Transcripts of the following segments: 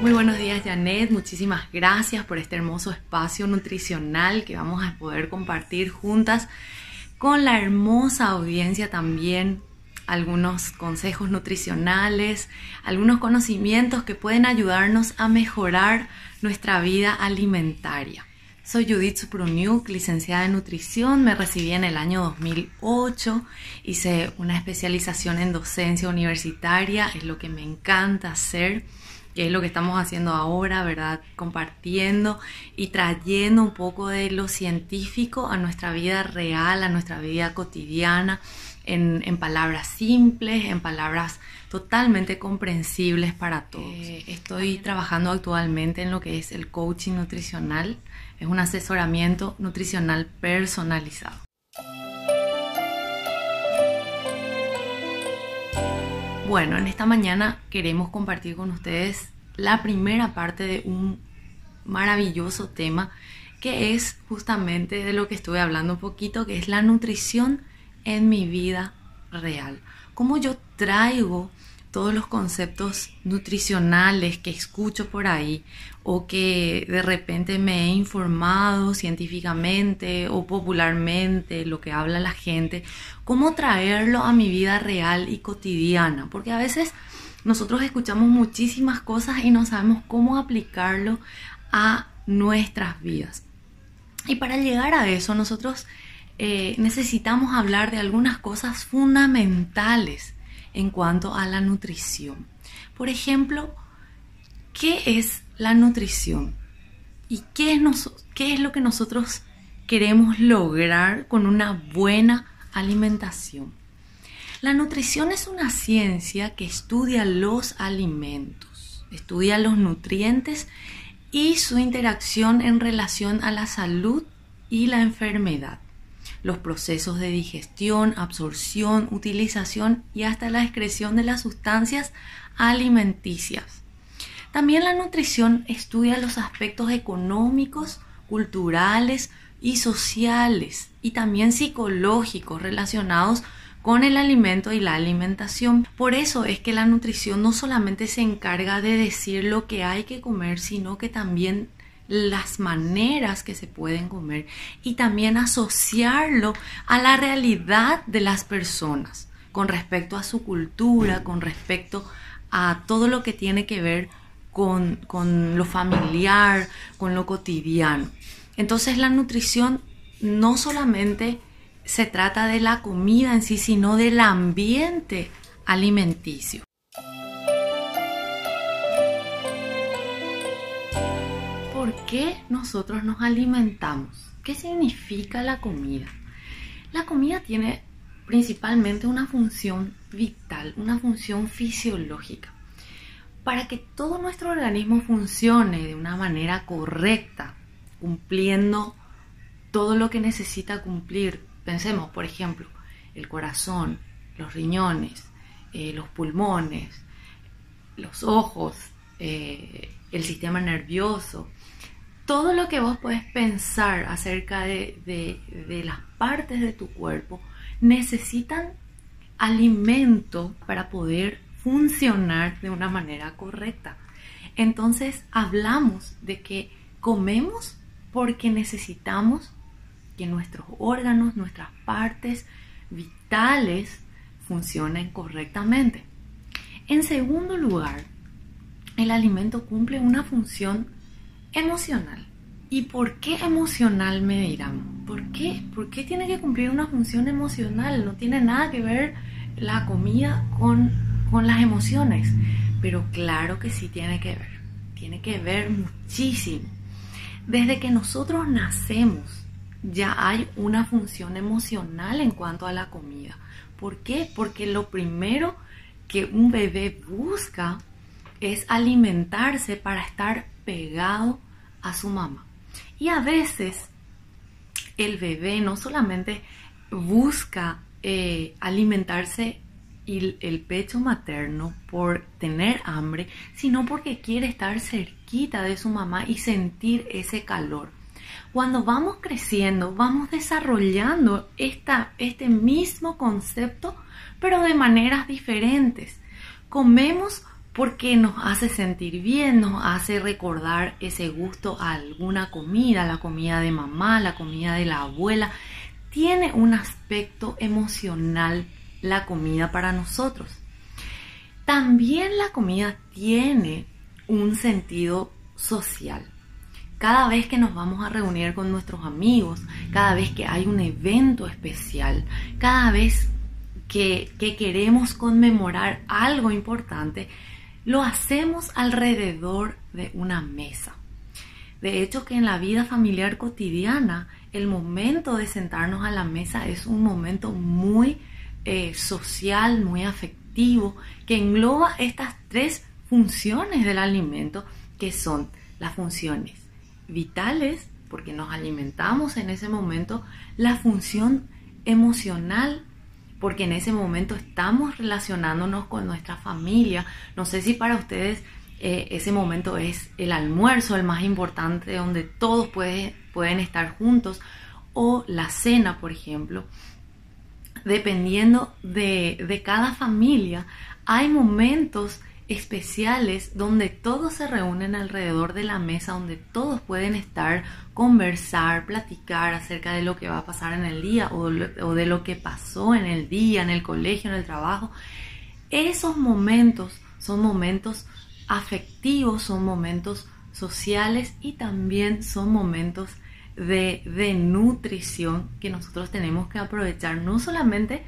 Muy buenos días Janet, muchísimas gracias por este hermoso espacio nutricional que vamos a poder compartir juntas con la hermosa audiencia también. Algunos consejos nutricionales, algunos conocimientos que pueden ayudarnos a mejorar nuestra vida alimentaria. Soy Judith Supruniuk, licenciada en nutrición, me recibí en el año 2008, hice una especialización en docencia universitaria, es lo que me encanta hacer que es lo que estamos haciendo ahora, ¿verdad? Compartiendo y trayendo un poco de lo científico a nuestra vida real, a nuestra vida cotidiana, en, palabras simples, en palabras totalmente comprensibles para todos. Eh, estoy trabajando actualmente en lo que es el coaching nutricional, es un asesoramiento nutricional personalizado. Bueno, en esta mañana queremos compartir con ustedes la primera parte de un maravilloso tema que es justamente de lo que estuve hablando un poquito, que es la nutrición en mi vida real. Cómo yo traigo todos los conceptos nutricionales que escucho por ahí o que de repente me he informado científicamente o popularmente, lo que habla la gente, cómo traerlo a mi vida real y cotidiana, porque a veces nosotros escuchamos muchísimas cosas y no sabemos cómo aplicarlo a nuestras vidas. Y para llegar a eso nosotros eh, necesitamos hablar de algunas cosas fundamentales en cuanto a la nutrición. Por ejemplo, ¿qué es la nutrición? ¿Y qué es, qué es lo que nosotros queremos lograr con una buena alimentación? La nutrición es una ciencia que estudia los alimentos, estudia los nutrientes y su interacción en relación a la salud y la enfermedad los procesos de digestión, absorción, utilización y hasta la excreción de las sustancias alimenticias. También la nutrición estudia los aspectos económicos, culturales y sociales y también psicológicos relacionados con el alimento y la alimentación. Por eso es que la nutrición no solamente se encarga de decir lo que hay que comer, sino que también las maneras que se pueden comer y también asociarlo a la realidad de las personas con respecto a su cultura, con respecto a todo lo que tiene que ver con, con lo familiar, con lo cotidiano. Entonces la nutrición no solamente se trata de la comida en sí, sino del ambiente alimenticio. Qué nosotros nos alimentamos. ¿Qué significa la comida? La comida tiene principalmente una función vital, una función fisiológica. Para que todo nuestro organismo funcione de una manera correcta, cumpliendo todo lo que necesita cumplir, pensemos, por ejemplo, el corazón, los riñones, eh, los pulmones, los ojos, eh, el sistema nervioso, todo lo que vos puedes pensar acerca de, las partes de tu cuerpo necesitan alimento para poder funcionar de una manera correcta. Entonces hablamos de que comemos porque necesitamos que nuestros órganos, nuestras partes vitales funcionen correctamente. En segundo lugar, el alimento cumple una función emocional. ¿Y por qué emocional me dirán? ¿Por qué? ¿Por qué tiene que cumplir una función emocional? No tiene nada que ver la comida con, con las emociones. Pero claro que sí tiene que ver. Tiene que ver muchísimo. Desde que nosotros nacemos ya hay una función emocional en cuanto a la comida. ¿Por qué? Porque lo primero que un bebé busca es alimentarse para estar pegado a su mamá. Y a veces el bebé no solamente busca eh, alimentarse y el pecho materno por tener hambre, sino porque quiere estar cerquita de su mamá y sentir ese calor. Cuando vamos creciendo, vamos desarrollando esta, este mismo concepto, pero de maneras diferentes. Comemos porque nos hace sentir bien, nos hace recordar ese gusto a alguna comida, la comida de mamá, la comida de la abuela. Tiene un aspecto emocional la comida para nosotros. También la comida tiene un sentido social. Cada vez que nos vamos a reunir con nuestros amigos, cada vez que hay un evento especial, cada vez que, que queremos conmemorar algo importante, lo hacemos alrededor de una mesa. De hecho, que en la vida familiar cotidiana, el momento de sentarnos a la mesa es un momento muy eh, social, muy afectivo, que engloba estas tres funciones del alimento, que son las funciones vitales, porque nos alimentamos en ese momento, la función emocional, porque en ese momento estamos relacionándonos con nuestra familia. No sé si para ustedes eh, ese momento es el almuerzo, el más importante, donde todos pueden estar juntos, o la cena, por ejemplo. Dependiendo de, de cada familia, hay momentos especiales donde todos se reúnen alrededor de la mesa, donde todos pueden estar, conversar, platicar acerca de lo que va a pasar en el día o, de lo que pasó en el día, en el colegio, en el trabajo. Esos momentos son momentos afectivos, son momentos sociales y también son momentos de, de nutrición que nosotros tenemos que aprovechar no solamente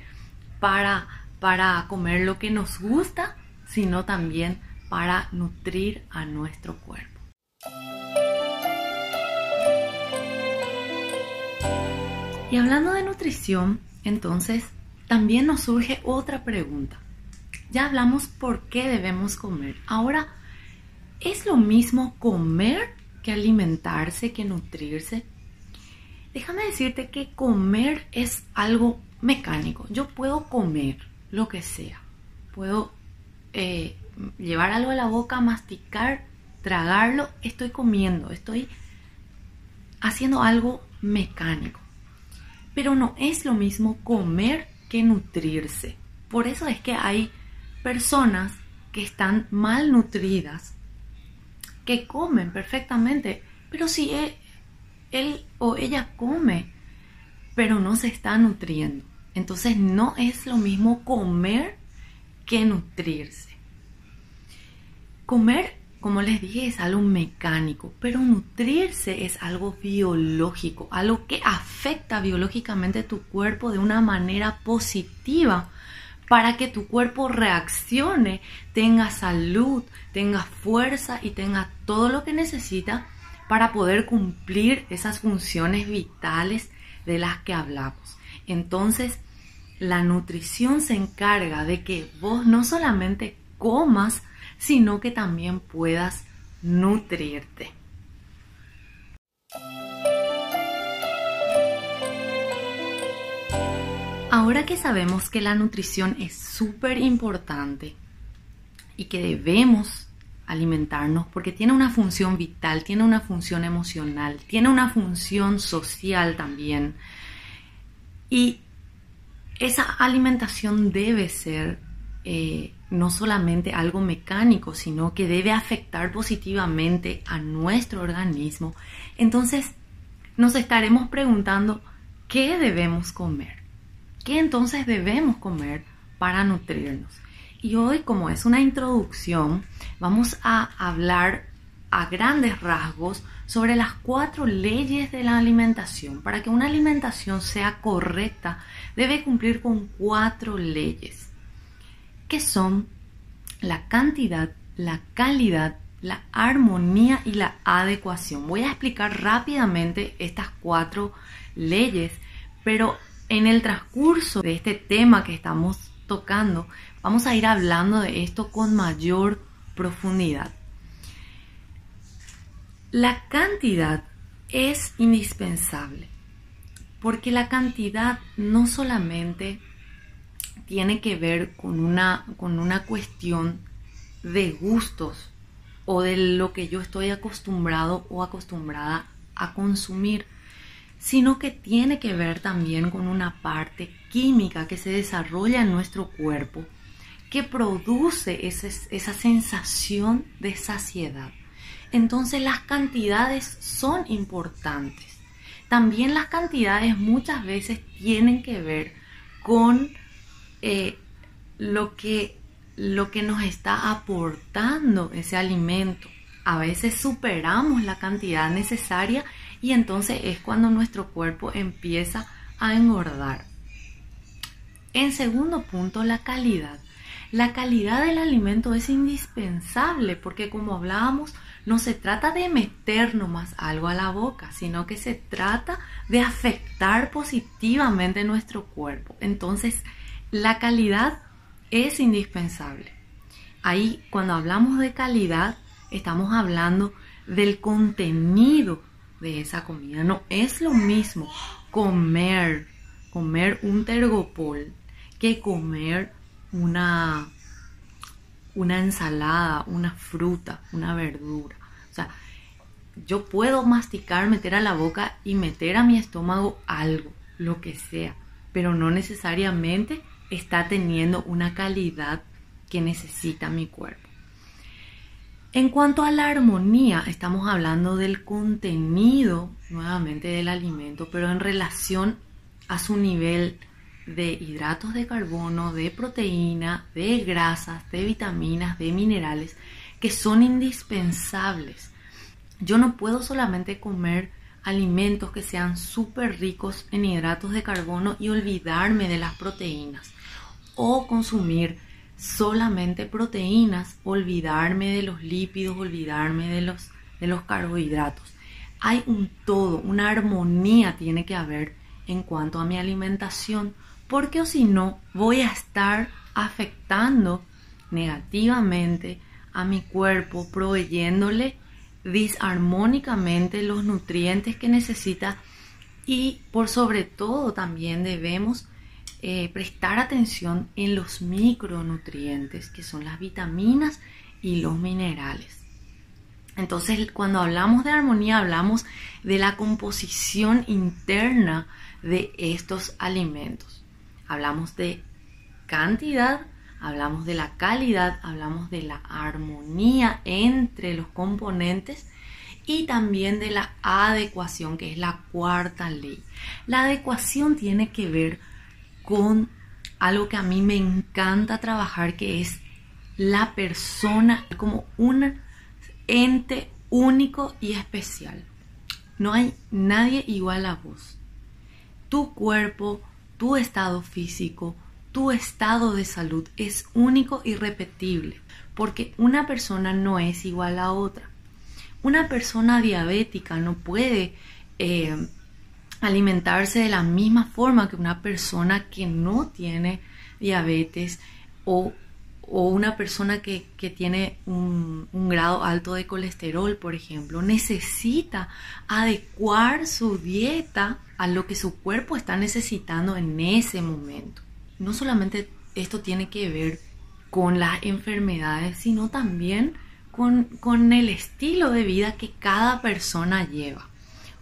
para, para comer lo que nos gusta, sino también para nutrir a nuestro cuerpo. Y hablando de nutrición, entonces también nos surge otra pregunta. Ya hablamos por qué debemos comer. Ahora, ¿es lo mismo comer que alimentarse, que nutrirse? Déjame decirte que comer es algo mecánico. Yo puedo comer lo que sea. Puedo eh, llevar algo a la boca, masticar, tragarlo, estoy comiendo, estoy haciendo algo mecánico. Pero no es lo mismo comer que nutrirse. Por eso es que hay personas que están malnutridas, que comen perfectamente, pero si él, él o ella come, pero no se está nutriendo. Entonces no es lo mismo comer que nutrirse. Comer, como les dije, es algo mecánico, pero nutrirse es algo biológico, algo que afecta biológicamente tu cuerpo de una manera positiva para que tu cuerpo reaccione, tenga salud, tenga fuerza y tenga todo lo que necesita para poder cumplir esas funciones vitales de las que hablamos. Entonces, la nutrición se encarga de que vos no solamente comas, sino que también puedas nutrirte. Ahora que sabemos que la nutrición es súper importante y que debemos alimentarnos porque tiene una función vital, tiene una función emocional, tiene una función social también. Y esa alimentación debe ser eh, no solamente algo mecánico, sino que debe afectar positivamente a nuestro organismo. Entonces, nos estaremos preguntando, ¿qué debemos comer? ¿Qué entonces debemos comer para nutrirnos? Y hoy, como es una introducción, vamos a hablar a grandes rasgos sobre las cuatro leyes de la alimentación. Para que una alimentación sea correcta, debe cumplir con cuatro leyes, que son la cantidad, la calidad, la armonía y la adecuación. Voy a explicar rápidamente estas cuatro leyes, pero en el transcurso de este tema que estamos tocando, vamos a ir hablando de esto con mayor profundidad. La cantidad es indispensable porque la cantidad no solamente tiene que ver con una, con una cuestión de gustos o de lo que yo estoy acostumbrado o acostumbrada a consumir, sino que tiene que ver también con una parte química que se desarrolla en nuestro cuerpo que produce esa sensación de saciedad. Entonces las cantidades son importantes. También las cantidades muchas veces tienen que ver con eh, lo, que, lo que nos está aportando ese alimento. A veces superamos la cantidad necesaria y entonces es cuando nuestro cuerpo empieza a engordar. En segundo punto, la calidad. La calidad del alimento es indispensable porque como hablábamos, no se trata de meter nomás algo a la boca, sino que se trata de afectar positivamente nuestro cuerpo. Entonces, la calidad es indispensable. Ahí, cuando hablamos de calidad, estamos hablando del contenido de esa comida. No es lo mismo comer, comer un tergopol que comer una, una ensalada, una fruta, una verdura. O sea, yo puedo masticar, meter a la boca y meter a mi estómago algo, lo que sea, pero no necesariamente está teniendo una calidad que necesita mi cuerpo. En cuanto a la armonía, estamos hablando del contenido nuevamente del alimento, pero en relación a su nivel de hidratos de carbono, de proteína, de grasas, de vitaminas, de minerales, que son indispensables. Yo no puedo solamente comer alimentos que sean súper ricos en hidratos de carbono y olvidarme de las proteínas. O consumir solamente proteínas, olvidarme de los lípidos, olvidarme de los, de los carbohidratos. Hay un todo, una armonía tiene que haber en cuanto a mi alimentación porque o si no voy a estar afectando negativamente a mi cuerpo, proveyéndole disarmónicamente los nutrientes que necesita y por sobre todo también debemos eh, prestar atención en los micronutrientes que son las vitaminas y los minerales. Entonces cuando hablamos de armonía hablamos de la composición interna de estos alimentos. Hablamos de cantidad, hablamos de la calidad, hablamos de la armonía entre los componentes y también de la adecuación, que es la cuarta ley. La adecuación tiene que ver con algo que a mí me encanta trabajar, que es la persona como un ente único y especial. No hay nadie igual a vos. Tu cuerpo, tu estado físico, tu estado de salud es único y repetible, porque una persona no es igual a otra. Una persona diabética no puede eh, alimentarse de la misma forma que una persona que no tiene diabetes o, una persona que, tiene un, un, grado alto de colesterol, por ejemplo, necesita adecuar su dieta a lo que su cuerpo está necesitando en ese momento. No solamente esto tiene que ver con las enfermedades, sino también con, el estilo de vida que cada persona lleva.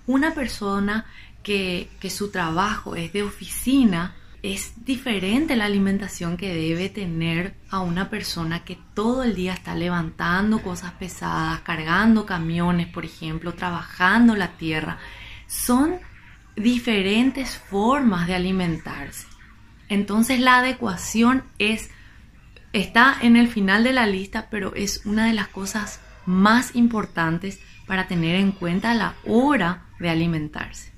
Una persona que, que su trabajo es de oficina, es diferente la alimentación que debe tener a una persona que todo el día está levantando cosas pesadas, cargando camiones, por ejemplo, trabajando la tierra. Son diferentes formas de alimentarse. Entonces la adecuación es está en el final de la lista, pero es una de las cosas más importantes para tener en cuenta a la hora de alimentarse.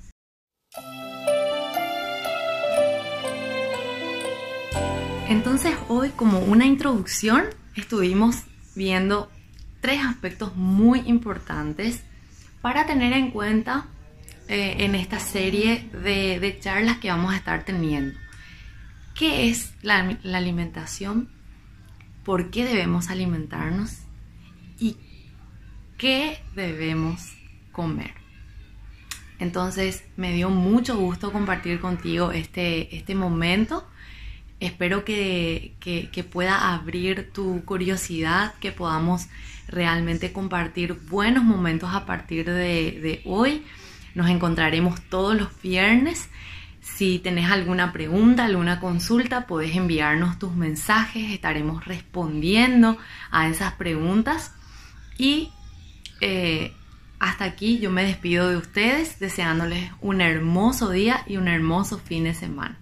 Entonces hoy como una introducción estuvimos viendo tres aspectos muy importantes para tener en cuenta eh, en esta serie de, charlas que vamos a estar teniendo. ¿Qué es la, la alimentación? ¿Por qué debemos alimentarnos? ¿Y qué debemos comer? Entonces me dio mucho gusto compartir contigo este, este momento. Espero que, que, pueda abrir tu curiosidad, que podamos realmente compartir buenos momentos a partir de, hoy. Nos encontraremos todos los viernes. Si tenés alguna pregunta, alguna consulta, puedes enviarnos tus mensajes, estaremos respondiendo a esas preguntas. Y eh, hasta aquí yo me despido de ustedes deseándoles un hermoso día y un hermoso fin de semana.